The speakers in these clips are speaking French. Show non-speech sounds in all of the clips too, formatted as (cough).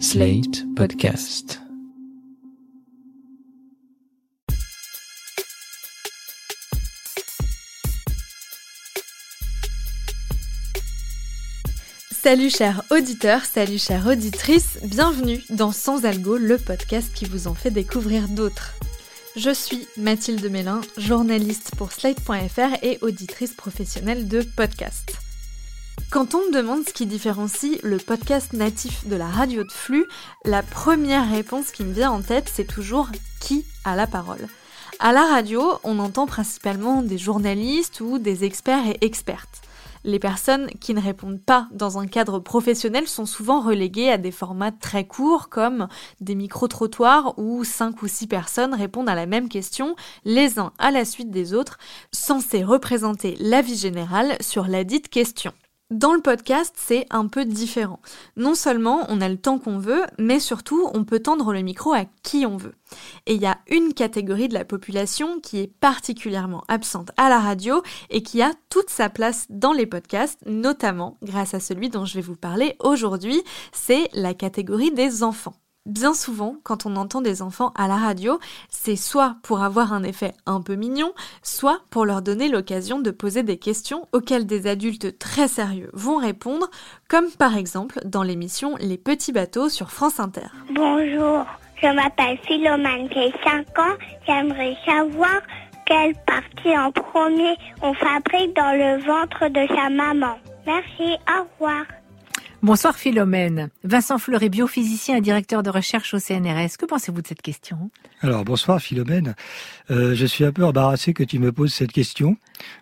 Slate Podcast. Salut chers auditeurs, salut chères auditrices, bienvenue dans Sans Algo, le podcast qui vous en fait découvrir d'autres. Je suis Mathilde Mélin, journaliste pour Slate.fr et auditrice professionnelle de podcast. Quand on me demande ce qui différencie le podcast natif de la radio de flux, la première réponse qui me vient en tête, c'est toujours qui a la parole? À la radio, on entend principalement des journalistes ou des experts et expertes. Les personnes qui ne répondent pas dans un cadre professionnel sont souvent reléguées à des formats très courts comme des micro-trottoirs où 5 ou 6 personnes répondent à la même question, les uns à la suite des autres, censés représenter l'avis général sur la dite question. Dans le podcast, c'est un peu différent. Non seulement on a le temps qu'on veut, mais surtout on peut tendre le micro à qui on veut. Et il y a une catégorie de la population qui est particulièrement absente à la radio et qui a toute sa place dans les podcasts, notamment grâce à celui dont je vais vous parler aujourd'hui, c'est la catégorie des enfants. Bien souvent, quand on entend des enfants à la radio, c'est soit pour avoir un effet un peu mignon, soit pour leur donner l'occasion de poser des questions auxquelles des adultes très sérieux vont répondre, comme par exemple dans l'émission Les petits bateaux sur France Inter. Bonjour, je m'appelle Philomène, j'ai 5 ans. J'aimerais savoir quelle partie en premier on fabrique dans le ventre de sa maman. Merci, au revoir. Bonsoir Philomène. Vincent Fleury, biophysicien et directeur de recherche au CNRS. Que pensez-vous de cette question? Alors bonsoir Philomène. Euh, je suis un peu embarrassé que tu me poses cette question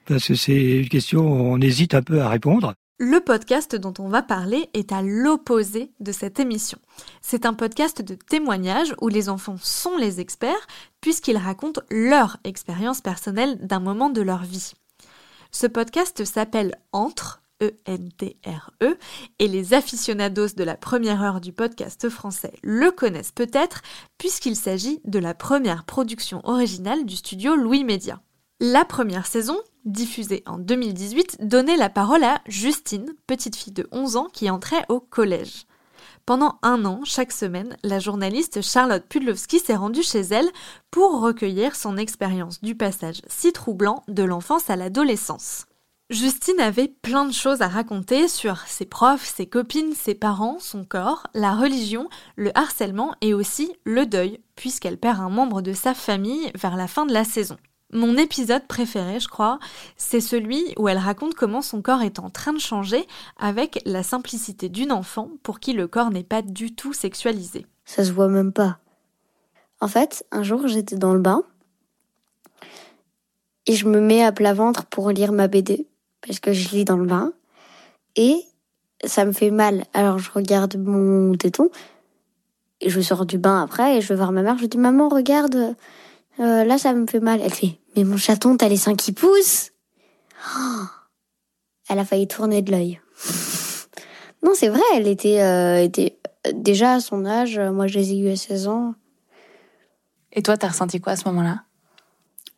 parce que c'est une question où on hésite un peu à répondre. Le podcast dont on va parler est à l'opposé de cette émission. C'est un podcast de témoignage où les enfants sont les experts puisqu'ils racontent leur expérience personnelle d'un moment de leur vie. Ce podcast s'appelle Entre E-N-T-R-E, e, et les aficionados de la première heure du podcast français le connaissent peut-être, puisqu'il s'agit de la première production originale du studio Louis Média. La première saison, diffusée en 2018, donnait la parole à Justine, petite fille de 11 ans qui entrait au collège. Pendant un an, chaque semaine, la journaliste Charlotte Pudlowski s'est rendue chez elle pour recueillir son expérience du passage si troublant de l'enfance à l'adolescence. Justine avait plein de choses à raconter sur ses profs, ses copines, ses parents, son corps, la religion, le harcèlement et aussi le deuil, puisqu'elle perd un membre de sa famille vers la fin de la saison. Mon épisode préféré, je crois, c'est celui où elle raconte comment son corps est en train de changer avec la simplicité d'une enfant pour qui le corps n'est pas du tout sexualisé. Ça se voit même pas. En fait, un jour, j'étais dans le bain et je me mets à plat ventre pour lire ma BD parce que je lis dans le bain et ça me fait mal. Alors je regarde mon téton et je sors du bain après et je vais voir ma mère. Je dis maman regarde, euh, là ça me fait mal. Elle fait mais mon chaton t'as les seins qui poussent. Oh (gasps) elle a failli tourner de l'œil. (laughs) non c'est vrai, elle était, euh, était déjà à son âge. Moi je les ai eu à 16 ans. Et toi t'as ressenti quoi à ce moment-là?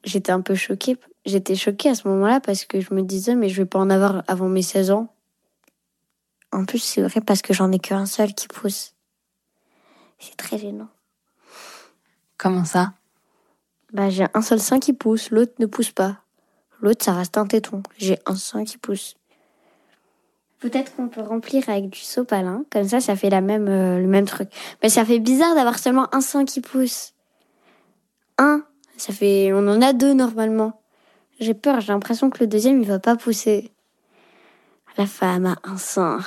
J'étais un peu choquée j'étais choquée à ce moment-là parce que je me disais, mais je vais pas en avoir avant mes 16 ans. En plus, c'est vrai parce que j'en ai qu'un seul qui pousse. C'est très gênant. Comment ça? Bah, j'ai un seul sein qui pousse, l'autre ne pousse pas. L'autre, ça reste un téton. J'ai un sein qui pousse. Peut-être qu'on peut remplir avec du sopalin, comme ça, ça fait la même, euh, le même truc. Mais ça fait bizarre d'avoir seulement un sein qui pousse. Un, ça fait, on en a deux normalement. J'ai peur, j'ai l'impression que le deuxième, il va pas pousser. La femme a un sein.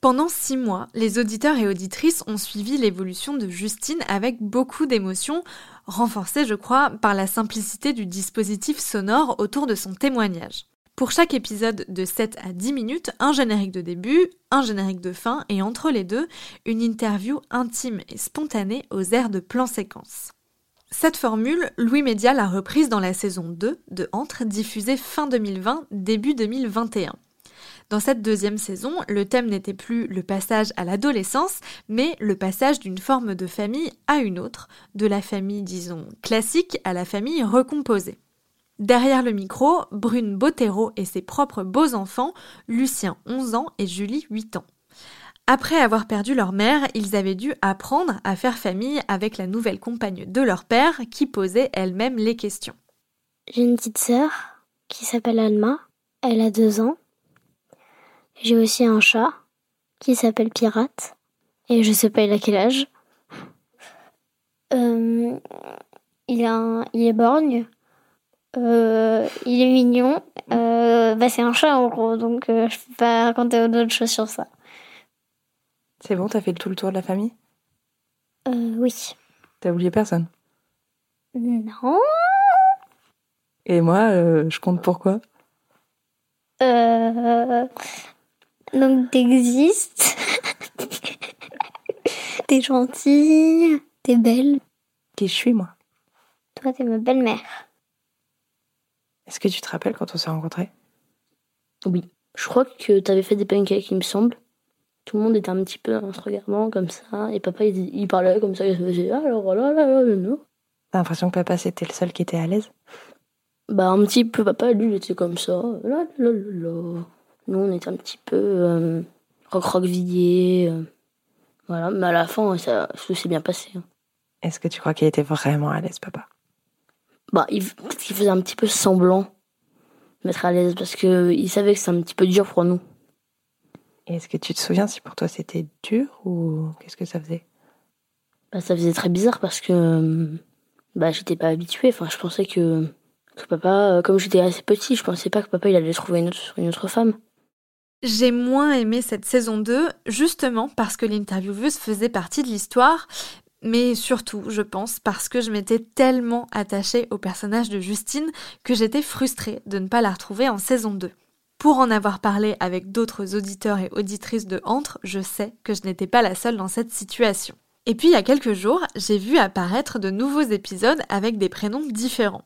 Pendant six mois, les auditeurs et auditrices ont suivi l'évolution de Justine avec beaucoup d'émotion, renforcée, je crois, par la simplicité du dispositif sonore autour de son témoignage. Pour chaque épisode de 7 à 10 minutes, un générique de début, un générique de fin et entre les deux, une interview intime et spontanée aux airs de plan séquence. Cette formule, Louis Média l'a reprise dans la saison 2 de Entre, diffusée fin 2020, début 2021. Dans cette deuxième saison, le thème n'était plus le passage à l'adolescence, mais le passage d'une forme de famille à une autre, de la famille, disons, classique à la famille recomposée. Derrière le micro, Brune Bottero et ses propres beaux enfants, Lucien 11 ans et Julie 8 ans. Après avoir perdu leur mère, ils avaient dû apprendre à faire famille avec la nouvelle compagne de leur père qui posait elle-même les questions. J'ai une petite sœur qui s'appelle Alma. Elle a deux ans. J'ai aussi un chat qui s'appelle Pirate. Et je sais pas il a quel âge? Euh, il, est borgne. Euh, il est mignon. Euh, bah c'est un chat en gros, donc je peux pas raconter d'autres choses sur ça. C'est bon, t'as fait tout le tour de la famille? Euh, oui. T'as oublié personne? Non. Et moi, euh, je compte pourquoi Euh... Donc t'existes. (laughs) t'es gentille. T'es belle. Qui je suis, moi? Toi, t'es ma belle-mère. Est-ce que tu te rappelles quand on s'est rencontrés? Oui. Je crois que t'avais fait des pancakes, il me semble. Tout le monde était un petit peu en se regardant comme ça. Et papa, il, il parlait comme ça. Il se faisait Ah, alors là, là, là, là, là. T'as l'impression que papa, c'était le seul qui était à l'aise? Bah, un petit peu. Papa, lui, il était comme ça. Là, là, là, là. Nous, on était un petit peu euh, roc-roc-villé. euh. voilà. Mais à la fin, ça, ça s'est bien passé. hein. Est-ce que tu crois qu'il était vraiment à l'aise, papa? Bah, il, peut-être qu'il faisait un petit peu semblant d'être à l'aise parce que il savait que c'est un petit peu dur pour nous. Et Est-ce que tu te souviens si pour toi c'était dur ou qu'est-ce que ça faisait? Bah, ça faisait très bizarre parce que bah, j'étais pas habituée. Enfin, je pensais que, que papa, euh, comme j'étais assez petit, je pensais pas que papa il allait trouver une autre, une autre femme. J'ai moins aimé cette saison 2, justement parce que l'intervieweuse faisait partie de l'histoire, mais surtout, je pense, parce que je m'étais tellement attachée au personnage de Justine que j'étais frustrée de ne pas la retrouver en saison 2. Pour en avoir parlé avec d'autres auditeurs et auditrices de Entre, je sais que je n'étais pas la seule dans cette situation. Et puis il y a quelques jours, j'ai vu apparaître de nouveaux épisodes avec des prénoms différents.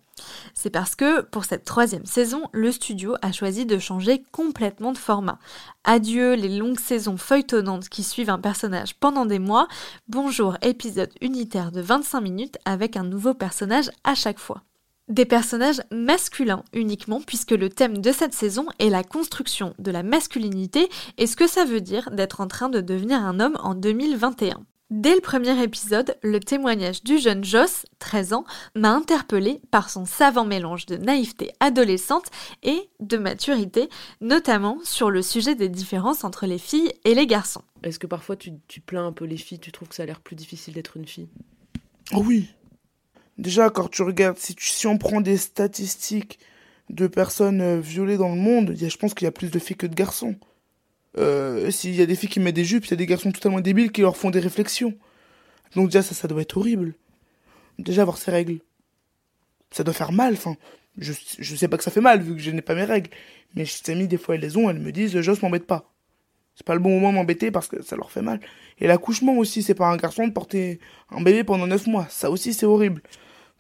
C'est parce que pour cette troisième saison, le studio a choisi de changer complètement de format. Adieu les longues saisons feuilletonnantes qui suivent un personnage pendant des mois, bonjour épisode unitaire de 25 minutes avec un nouveau personnage à chaque fois. Des personnages masculins uniquement puisque le thème de cette saison est la construction de la masculinité et ce que ça veut dire d'être en train de devenir un homme en 2021. Dès le premier épisode, le témoignage du jeune Joss, 13 ans, m'a interpellé par son savant mélange de naïveté adolescente et de maturité, notamment sur le sujet des différences entre les filles et les garçons. Est-ce que parfois tu, tu plains un peu les filles? Tu trouves que ça a l'air plus difficile d'être une fille? Oh oui. Déjà, quand tu regardes, si, tu- si on prend des statistiques de personnes euh, violées dans le monde, y a- je pense qu'il y a plus de filles que de garçons. Euh, S'il y a des filles qui mettent des jupes, il y a des garçons totalement débiles qui leur font des réflexions. Donc déjà, ça, ça doit être horrible. Déjà, avoir ces règles. Ça doit faire mal, enfin. Je, je sais pas que ça fait mal, vu que je n'ai pas mes règles. Mais je amies, des fois, elles les ont, elles me disent, Joss, m'embête pas. C'est pas le bon moment de m'embêter parce que ça leur fait mal. Et l'accouchement aussi, c'est pas un garçon de porter un bébé pendant 9 mois. Ça aussi, c'est horrible.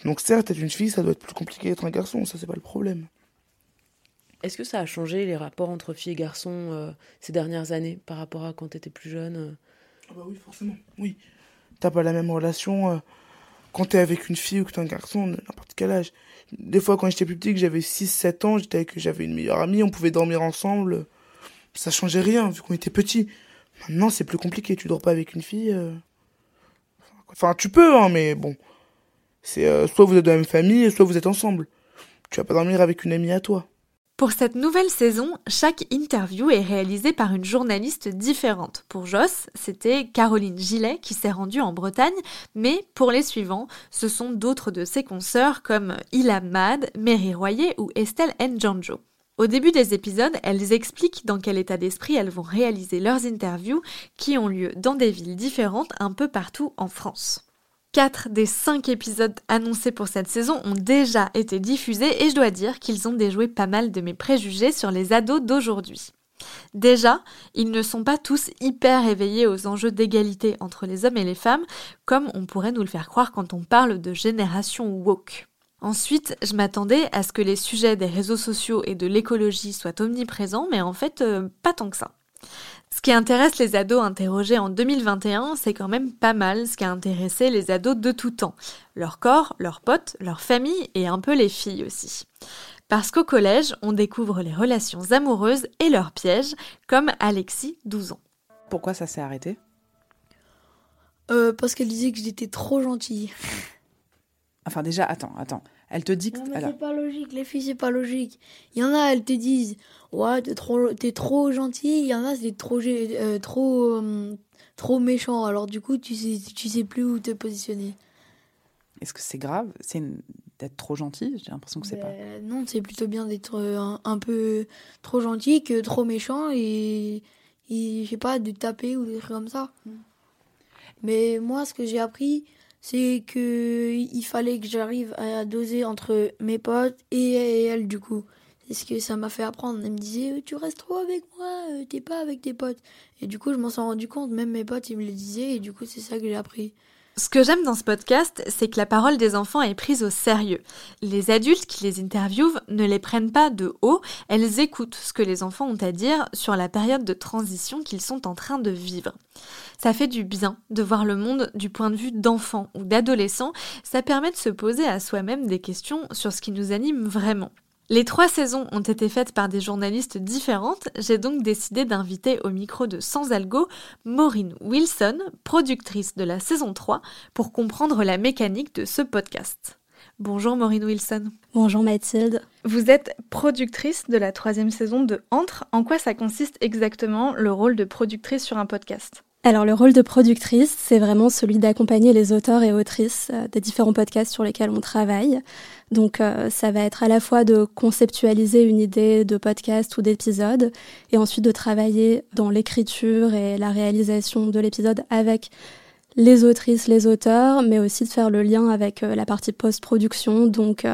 Donc certes, être une fille, ça doit être plus compliqué d'être un garçon, ça c'est pas le problème. Est-ce que ça a changé les rapports entre filles et garçons euh, ces dernières années par rapport à quand t'étais plus jeune euh? Ah bah oui, forcément, oui. T'as pas la même relation euh, quand t'es avec une fille ou que t'es un garçon, n'importe quel âge. Des fois, quand j'étais plus petit, que j'avais 6-7 ans, j'étais avec, j'avais une meilleure amie, on pouvait dormir ensemble. Ça changeait rien, vu qu'on était petits. Maintenant, c'est plus compliqué, tu dors pas avec une fille. euh. Enfin, tu peux, hein, mais bon. C'est euh, soit vous êtes de la même famille, soit vous êtes ensemble. Tu vas pas dormir avec une amie à toi. Pour cette nouvelle saison, chaque interview est réalisée par une journaliste différente. Pour Joss, c'était Caroline Gillet qui s'est rendue en Bretagne, mais pour les suivants, ce sont d'autres de ses consoeurs comme Ilham Mad, Mary Royer ou Estelle Njanjo. Au début des épisodes, elles expliquent dans quel état d'esprit elles vont réaliser leurs interviews qui ont lieu dans des villes différentes un peu partout en France. Quatre des cinq épisodes annoncés pour cette saison ont déjà été diffusés et je dois dire qu'ils ont déjoué pas mal de mes préjugés sur les ados d'aujourd'hui. Déjà, ils ne sont pas tous hyper éveillés aux enjeux d'égalité entre les hommes et les femmes, comme on pourrait nous le faire croire quand on parle de génération woke. Ensuite, je m'attendais à ce que les sujets des réseaux sociaux et de l'écologie soient omniprésents, mais en fait, euh, pas tant que ça. Ce qui intéresse les ados interrogés en 2021, c'est quand même pas mal ce qui a intéressé les ados de tout temps. Leur corps, leurs potes, leur famille et un peu les filles aussi. Parce qu'au collège, on découvre les relations amoureuses et leurs pièges, comme Alexis, 12 ans. Pourquoi ça s'est arrêté? Euh, Parce qu'elle disait que j'étais trop gentille. Enfin, déjà, attends, attends. Elle te dit que. Non, mais c'est pas logique, les filles, c'est pas logique. Il y en a, elles te disent Ouais, t'es trop, t'es trop gentil. Il y en a, c'est trop, euh, trop, euh, trop méchant. Alors, du coup, tu sais, tu sais plus où te positionner. Est-ce que c'est grave? C'est d'être trop gentil J'ai l'impression que c'est pas. Ben, non, c'est plutôt bien d'être euh, un, peu trop gentil que trop méchant et, et je sais pas, de taper ou des trucs comme ça. Mm. Mais moi, ce que j'ai appris, c'est que il fallait que j'arrive à doser entre mes potes et elle du coup. C'est ce que ça m'a fait apprendre. Elle me disait tu restes trop avec moi, euh, t'es pas avec tes potes. Et du coup je m'en suis rendu compte, même mes potes ils me le disaient et du coup c'est ça que j'ai appris. Ce que j'aime dans ce podcast, c'est que la parole des enfants est prise au sérieux. Les adultes qui les interviewent ne les prennent pas de haut, elles écoutent ce que les enfants ont à dire sur la période de transition qu'ils sont en train de vivre. Ça fait du bien de voir le monde du point de vue d'enfants ou d'adolescents, ça permet de se poser à soi-même des questions sur ce qui nous anime vraiment. Les trois saisons ont été faites par des journalistes différentes, j'ai donc décidé d'inviter au micro de Sans Algo Maureen Wilson, productrice de la saison 3, pour comprendre la mécanique de ce podcast. Bonjour Maureen Wilson. Bonjour Mathilde. Vous êtes productrice de la troisième saison de Entre. En quoi ça consiste exactement le rôle de productrice sur un podcast? Alors le rôle de productrice, c'est vraiment celui d'accompagner les auteurs et autrices euh, des différents podcasts sur lesquels on travaille. Donc euh, ça va être à la fois de conceptualiser une idée de podcast ou d'épisode et ensuite de travailler dans l'écriture et la réalisation de l'épisode avec les autrices, les auteurs, mais aussi de faire le lien avec euh, la partie post-production, donc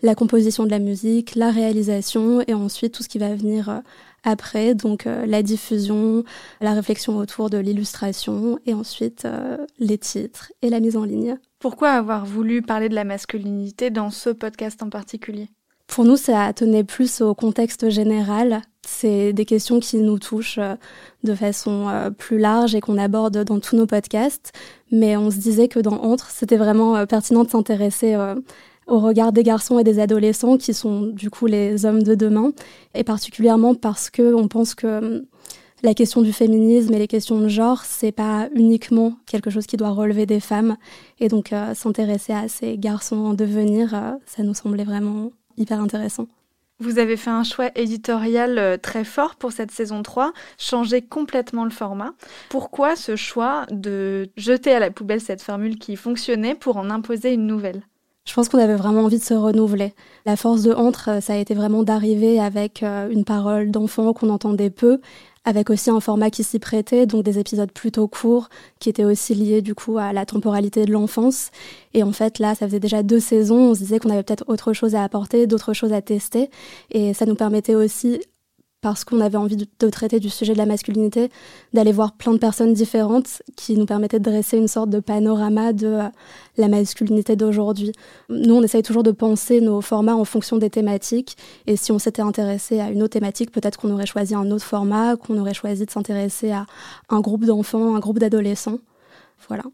la composition de la musique, la réalisation et ensuite tout ce qui va venir après, donc euh, la diffusion, la réflexion autour de l'illustration et ensuite euh, les titres et la mise en ligne. Pourquoi avoir voulu parler de la masculinité dans ce podcast en particulier? Pour nous, ça tenait plus au contexte général. C'est des questions qui nous touchent euh, de façon plus large et qu'on aborde dans tous nos podcasts. Mais on se disait que dans Entre, c'était vraiment pertinent de s'intéresser au regard des garçons et des adolescents qui sont du coup les hommes de demain, et particulièrement parce que on pense que hum, la question du féminisme et les questions de genre, c'est pas uniquement quelque chose qui doit relever des femmes, et donc euh, s'intéresser à ces garçons en devenir, euh, ça nous semblait vraiment hyper intéressant. Vous avez fait un choix éditorial euh, très fort pour cette saison 3, changer complètement le format. Pourquoi ce choix de jeter à la poubelle cette formule qui fonctionnait pour en imposer une nouvelle? Je pense qu'on avait vraiment envie de se renouveler. La force de Entre, euh, ça a été vraiment d'arriver avec euh, une parole d'enfant qu'on entendait peu, avec aussi un format qui s'y prêtait, donc des épisodes plutôt courts, qui étaient aussi liés du coup à la temporalité de l'enfance. Et en fait, là, ça faisait déjà deux saisons, on se disait qu'on avait peut-être autre chose à apporter, d'autres choses à tester, et ça nous permettait aussi parce qu'on avait envie de, traiter du sujet de la masculinité, d'aller voir plein de personnes différentes qui nous permettaient de dresser une sorte de panorama de euh, la masculinité d'aujourd'hui. Nous, on essaye toujours de penser nos formats en fonction des thématiques, et si on s'était intéressé à une autre thématique, peut-être qu'on aurait choisi un autre format, qu'on aurait choisi de s'intéresser à un groupe d'enfants, un groupe d'adolescents. Voilà.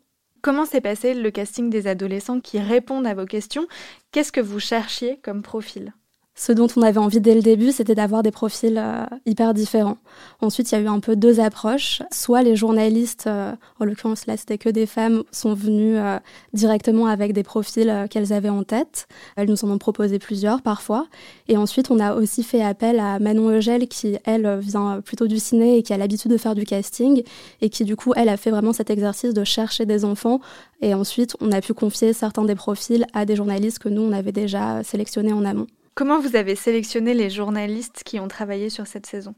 Comment s'est passé le casting des adolescents qui répondent à vos questions? Qu'est-ce que vous cherchiez comme profil? Ce dont on avait envie dès le début, c'était d'avoir des profils euh, hyper différents. Ensuite, il y a eu un peu deux approches. Soit les journalistes, euh, en l'occurrence là, c'était que des femmes, sont venues euh, directement avec des profils qu'elles avaient en tête. Elles nous en ont proposé plusieurs parfois. Et ensuite, on a aussi fait appel à Manon Eugel, qui, elle, vient plutôt du ciné et qui a l'habitude de faire du casting. Et qui, du coup, elle a fait vraiment cet exercice de chercher des enfants. Et ensuite, on a pu confier certains des profils à des journalistes que nous, on avait déjà sélectionnés en amont. Comment vous avez sélectionné les journalistes qui ont travaillé sur cette saison?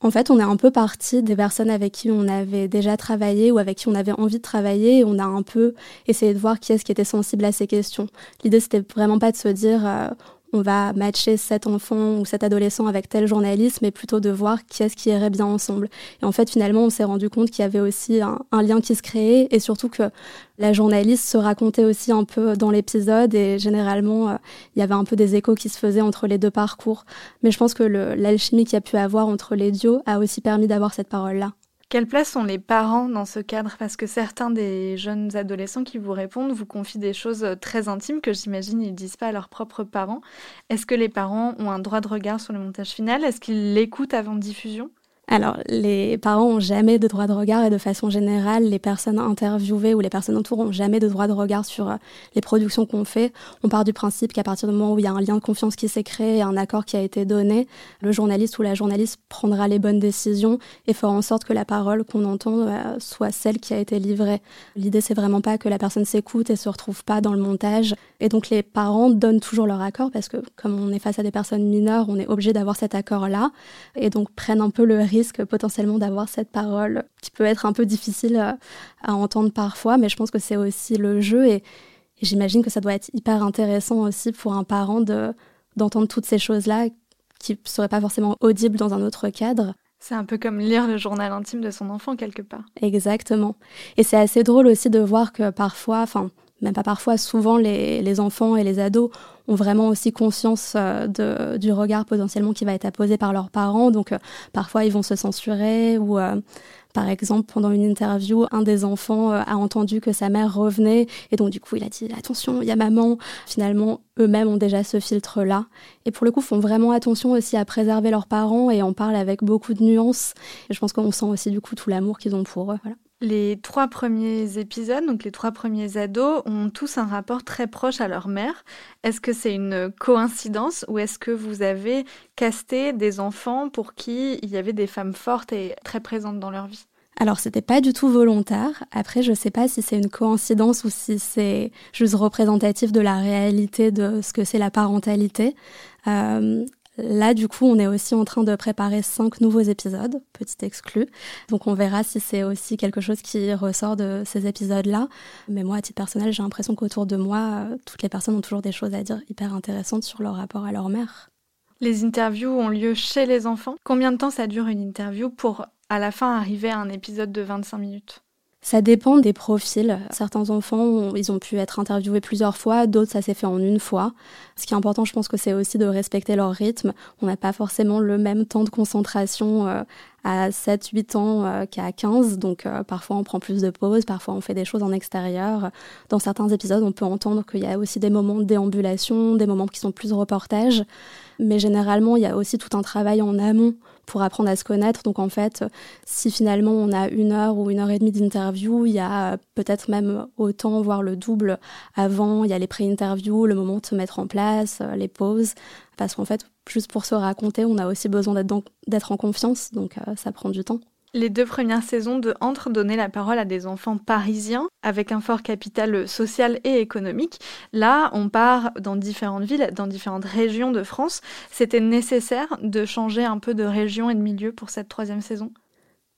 En fait, on est un peu parti des personnes avec qui on avait déjà travaillé ou avec qui on avait envie de travailler et on a un peu essayé de voir qui est-ce qui était sensible à ces questions. L'idée, c'était vraiment pas de se dire euh, on va matcher cet enfant ou cet adolescent avec tel journaliste, mais plutôt de voir qui est-ce qui irait bien ensemble. Et en fait, finalement, on s'est rendu compte qu'il y avait aussi un, lien qui se créait et surtout que la journaliste se racontait aussi un peu dans l'épisode et généralement, euh, il y avait un peu des échos qui se faisaient entre les deux parcours. Mais je pense que l'alchimie qu'il y a pu avoir entre les duos a aussi permis d'avoir cette parole-là. Quelle place sont les parents dans ce cadre? Parce que certains des jeunes adolescents qui vous répondent vous confient des choses très intimes que j'imagine ils disent pas à leurs propres parents. Est-ce que les parents ont un droit de regard sur le montage final? Est-ce qu'ils l'écoutent avant diffusion? Alors, les parents ont jamais de droit de regard et de façon générale, les personnes interviewées ou les personnes autour ont jamais de droit de regard sur euh, les productions qu'on fait. On part du principe qu'à partir du moment où il y a un lien de confiance qui s'est créé un accord qui a été donné, le journaliste ou la journaliste prendra les bonnes décisions et fera en sorte que la parole qu'on entend euh, soit celle qui a été livrée. L'idée, c'est vraiment pas que la personne s'écoute et se retrouve pas dans le montage. Et donc, les parents donnent toujours leur accord parce que comme on est face à des personnes mineures, on est obligé d'avoir cet accord-là et donc prennent un peu le risque potentiellement d'avoir cette parole qui peut être un peu difficile à, entendre parfois, mais je pense que c'est aussi le jeu et, j'imagine que ça doit être hyper intéressant aussi pour un parent de d'entendre toutes ces choses-là qui ne seraient pas forcément audibles dans un autre cadre. C'est un peu comme lire le journal intime de son enfant quelque part. Exactement. Et c'est assez drôle aussi de voir que parfois, enfin, même pas parfois, souvent les, les, enfants et les ados ont vraiment aussi conscience euh, de, du regard potentiellement qui va être apposé par leurs parents. Donc euh, parfois ils vont se censurer ou euh, par exemple, pendant une interview, un des enfants a entendu que sa mère revenait et donc du coup il a dit attention, il y a maman. Finalement, eux-mêmes ont déjà ce filtre-là et pour le coup font vraiment attention aussi à préserver leurs parents et en parlent avec beaucoup de nuances. Et je pense qu'on sent aussi du coup tout l'amour qu'ils ont pour eux. Voilà. Les trois premiers épisodes, donc les trois premiers ados, ont tous un rapport très proche à leur mère. Est-ce que c'est une coïncidence ou est-ce que vous avez casté des enfants pour qui il y avait des femmes fortes et très présentes dans leur vie? Alors, c'était pas du tout volontaire. Après, je sais pas si c'est une coïncidence ou si c'est juste représentatif de la réalité de ce que c'est la parentalité. Euh, Là, du coup, on est aussi en train de préparer cinq nouveaux épisodes, petit exclu. Donc, on verra si c'est aussi quelque chose qui ressort de ces épisodes-là. Mais moi, à titre personnel, j'ai l'impression qu'autour de moi, euh, toutes les personnes ont toujours des choses à dire hyper intéressantes sur leur rapport à leur mère. Les interviews ont lieu chez les enfants. Combien de temps ça dure une interview pour, à la fin, arriver à un épisode de 25 minutes? Ça dépend des profils. Certains enfants, ils ont pu être interviewés plusieurs fois, d'autres, ça s'est fait en une fois. Ce qui est important, je pense que c'est aussi de respecter leur rythme. On n'a pas forcément le même temps de concentration euh, à 7, 8 ans euh, qu'à 15. Donc euh, parfois on prend plus de pauses, parfois on fait des choses en extérieur. Dans certains épisodes, on peut entendre qu'il y a aussi des moments de déambulation, des moments qui sont plus reportages. Mais généralement, il y a aussi tout un travail en amont pour apprendre à se connaître. Donc en fait, si finalement on a une heure ou une heure et demie d'interview, il y a peut-être même autant, voire le double avant. Il y a les pré-interviews, le moment de se mettre en place, euh, les pauses. Parce qu'en fait, juste pour se raconter, on a aussi besoin d'être en confiance. Donc euh, ça prend du temps. Les deux premières saisons de Entre donnaient la parole à des enfants parisiens avec un fort capital social et économique. Là, on part dans différentes villes, dans différentes régions de France. C'était nécessaire de changer un peu de région et de milieu pour cette troisième saison?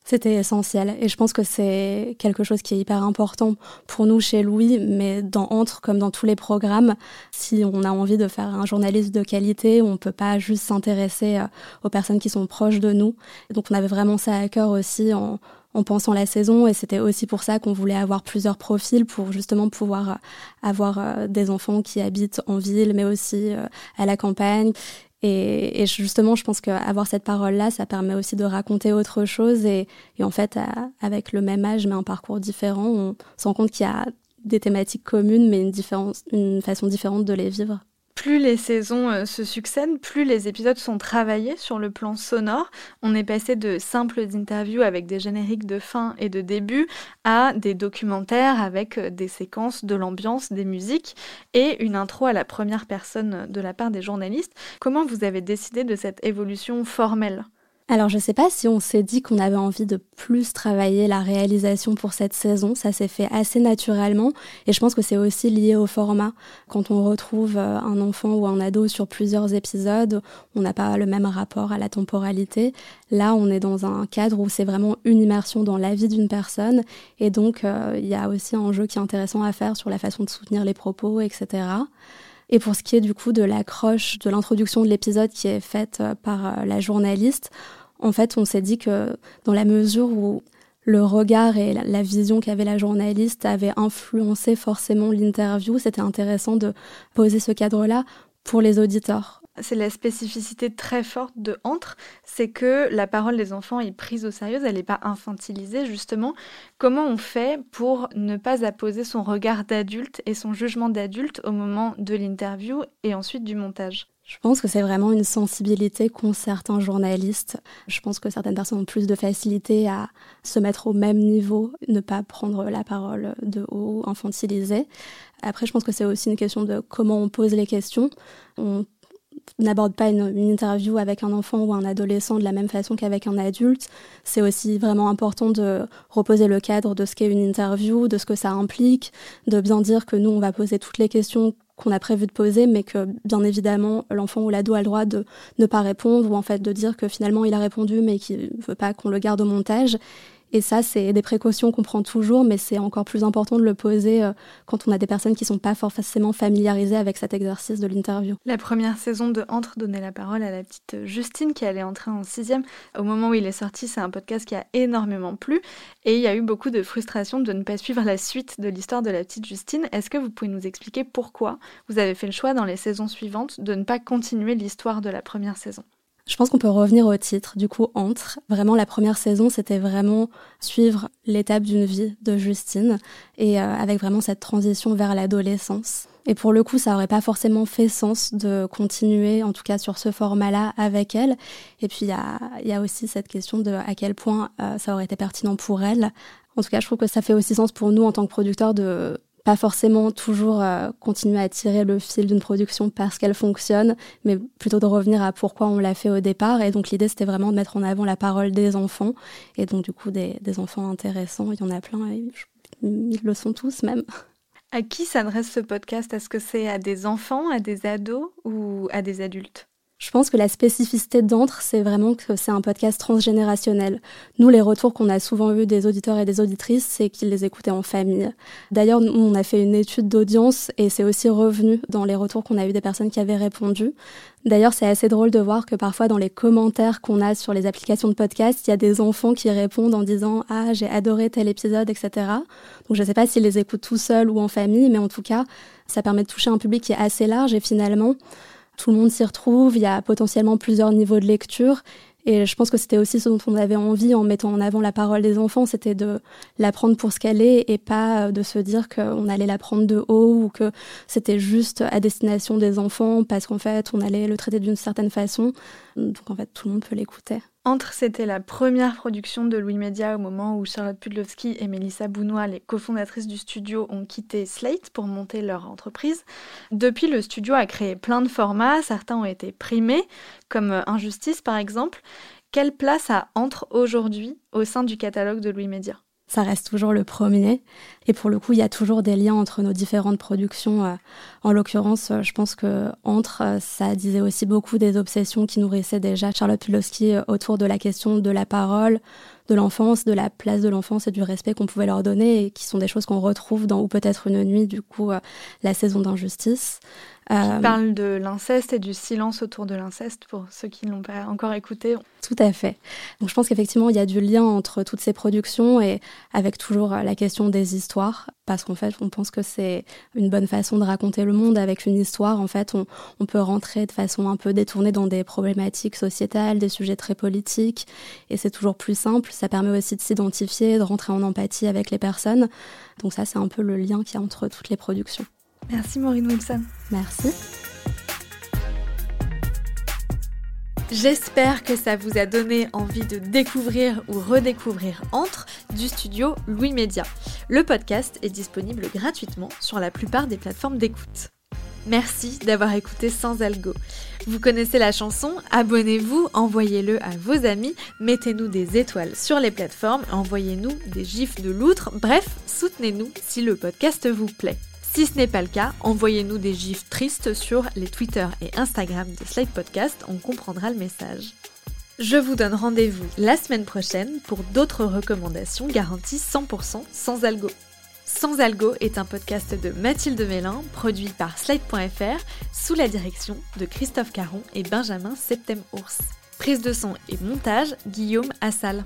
C'était essentiel. Et je pense que c'est quelque chose qui est hyper important pour nous chez Louis, mais dans Entre comme dans tous les programmes, si on a envie de faire un journaliste de qualité, on peut pas juste s'intéresser euh, aux personnes qui sont proches de nous. Donc on avait vraiment ça à cœur aussi en, en pensant la saison. Et c'était aussi pour ça qu'on voulait avoir plusieurs profils pour justement pouvoir euh, avoir euh, des enfants qui habitent en ville mais aussi à la campagne et, justement, je pense qu'avoir cette parole-là, ça permet aussi de raconter autre chose. Et, en fait, avec le même âge, mais un parcours différent, on se rend compte qu'il y a des thématiques communes, mais une, une façon différente de les vivre plus les saisons euh, se succèdent, plus les épisodes sont travaillés sur le plan sonore. On est passé de simples interviews avec des génériques de fin et de début à des documentaires avec euh, des séquences de l'ambiance, des musiques et une intro à la première personne de la part des journalistes. Comment vous avez décidé de cette évolution formelle? Alors je sais pas si on s'est dit qu'on avait envie de plus travailler la réalisation pour cette saison, ça s'est fait assez naturellement et je pense que c'est aussi lié au format. Quand on retrouve euh, un enfant ou un ado sur plusieurs épisodes, on n'a pas le même rapport à la temporalité. Là, on est dans un cadre où c'est vraiment une immersion dans la vie d'une personne et donc euh, il y a aussi un jeu qui est intéressant à faire sur la façon de soutenir les propos, etc. Et pour ce qui est du coup de l'accroche, de l'introduction de l'épisode qui est faite euh, par euh, la journaliste, en fait, on s'est dit que dans la mesure où le regard et la vision qu'avait la journaliste avaient influencé forcément l'interview, c'était intéressant de poser ce cadre-là pour les auditeurs c'est la spécificité très forte de Entre, c'est que la parole des enfants est prise au sérieux, elle n'est pas infantilisée justement. Comment on fait pour ne pas apposer son regard d'adulte et son jugement d'adulte au moment de l'interview et ensuite du montage? Je pense que c'est vraiment une sensibilité qu'ont certains journalistes. Je pense que certaines personnes ont plus de facilité à se mettre au même niveau, ne pas prendre la parole de haut, infantiliser. Après, je pense que c'est aussi une question de comment on pose les questions. On n'aborde pas une, interview avec un enfant ou un adolescent de la même façon qu'avec un adulte. C'est aussi vraiment important de reposer le cadre de ce qu'est une interview, de ce que ça implique, de bien dire que nous, on va poser toutes les questions qu'on a prévu de poser, mais que bien évidemment l'enfant ou l'ado a le droit de ne pas répondre ou en fait de dire que finalement il a répondu mais qu'il veut pas qu'on le garde au montage et ça, c'est des précautions qu'on prend toujours, mais c'est encore plus important de le poser euh, quand on a des personnes qui ne sont pas forcément familiarisées avec cet exercice de l'interview. La première saison de Entre donnait la parole à la petite Justine qui allait entrer en sixième. Au moment où il est sorti, c'est un podcast qui a énormément plu et il y a eu beaucoup de frustration de ne pas suivre la suite de l'histoire de la petite Justine. Est-ce que vous pouvez nous expliquer pourquoi vous avez fait le choix dans les saisons suivantes de ne pas continuer l'histoire de la première saison? Je pense qu'on peut revenir au titre, du coup, entre. Vraiment, la première saison, c'était vraiment suivre l'étape d'une vie de Justine et euh, avec vraiment cette transition vers l'adolescence. Et pour le coup, ça aurait pas forcément fait sens de continuer, en tout cas sur ce format-là, avec elle. Et puis, il y a, y a, aussi cette question de à quel point euh, ça aurait été pertinent pour elle. En tout cas, je trouve que ça fait aussi sens pour nous en tant que producteurs de pas forcément toujours euh, continuer à tirer le fil d'une production parce qu'elle fonctionne, mais plutôt de revenir à pourquoi on l'a fait au départ. Et donc l'idée, c'était vraiment de mettre en avant la parole des enfants, et donc du coup des, enfants intéressants. Il y en a plein, ils le sont tous même. À qui s'adresse ce podcast? Est-ce que c'est à des enfants, à des ados ou à des adultes? Je pense que la spécificité d'Entre, c'est vraiment que c'est un podcast transgénérationnel. Nous, les retours qu'on a souvent eu des auditeurs et des auditrices, c'est qu'ils les écoutaient en famille. D'ailleurs, on a fait une étude d'audience et c'est aussi revenu dans les retours qu'on a eu des personnes qui avaient répondu. D'ailleurs, c'est assez drôle de voir que parfois dans les commentaires qu'on a sur les applications de podcast, il y a des enfants qui répondent en disant Ah, j'ai adoré tel épisode, etc. Donc je ne sais pas s'ils les écoutent tout seuls ou en famille, mais en tout cas, ça permet de toucher un public qui est assez large et finalement, tout le monde s'y retrouve, il y a potentiellement plusieurs niveaux de lecture. Et je pense que c'était aussi ce dont on avait envie en mettant en avant la parole des enfants, c'était de l'apprendre pour ce qu'elle est et pas de se dire qu'on allait la prendre de haut ou que c'était juste à destination des enfants parce qu'en fait on allait le traiter d'une certaine façon. Donc en fait tout le monde peut l'écouter. Entre, c'était la première production de Louis Media au moment où Charlotte Pudlowski et Mélissa Bounois, les cofondatrices du studio, ont quitté Slate pour monter leur entreprise. Depuis, le studio a créé plein de formats, certains ont été primés, comme Injustice par exemple. Quelle place a Entre aujourd'hui au sein du catalogue de Louis Media? Ça reste toujours le premier. Et pour le coup, il y a toujours des liens entre nos différentes productions. Euh, en l'occurrence, euh, je pense que entre, euh, ça disait aussi beaucoup des obsessions qui nourrissaient déjà Charlotte Pulowski autour de la question de la parole, de l'enfance, de la place de l'enfance et du respect qu'on pouvait leur donner, et qui sont des choses qu'on retrouve dans ou peut-être une nuit, du coup, la saison d'injustice. Qui euh, parle de l'inceste et du silence autour de l'inceste pour ceux qui ne l'ont pas encore écouté. Tout à fait. Donc je pense qu'effectivement il y a du lien entre toutes ces productions et avec toujours la question des histoires parce qu'en fait on pense que c'est une bonne façon de raconter le monde avec une histoire. En fait on, on peut rentrer de façon un peu détournée dans des problématiques sociétales, des sujets très politiques et c'est toujours plus simple. Ça permet aussi de s'identifier, de rentrer en empathie avec les personnes. Donc ça c'est un peu le lien qu'il y a entre toutes les productions. Merci Maureen Wilson. Merci. J'espère que ça vous a donné envie de découvrir ou redécouvrir Entre du studio Louis Média. Le podcast est disponible gratuitement sur la plupart des plateformes d'écoute. Merci d'avoir écouté Sans Algo. Vous connaissez la chanson, abonnez-vous, envoyez-le à vos amis, mettez-nous des étoiles sur les plateformes, envoyez-nous des gifs de loutre, bref, soutenez-nous si le podcast vous plaît. Si ce n'est pas le cas, envoyez-nous des gifs tristes sur les Twitter et Instagram de Slide Podcast, on comprendra le message. Je vous donne rendez-vous la semaine prochaine pour d'autres recommandations garanties 100% sans algo. Sans algo est un podcast de Mathilde Mélin, produit par Slide.fr, sous la direction de Christophe Caron et Benjamin Septem-Ours. Prise de son et montage, Guillaume Assal.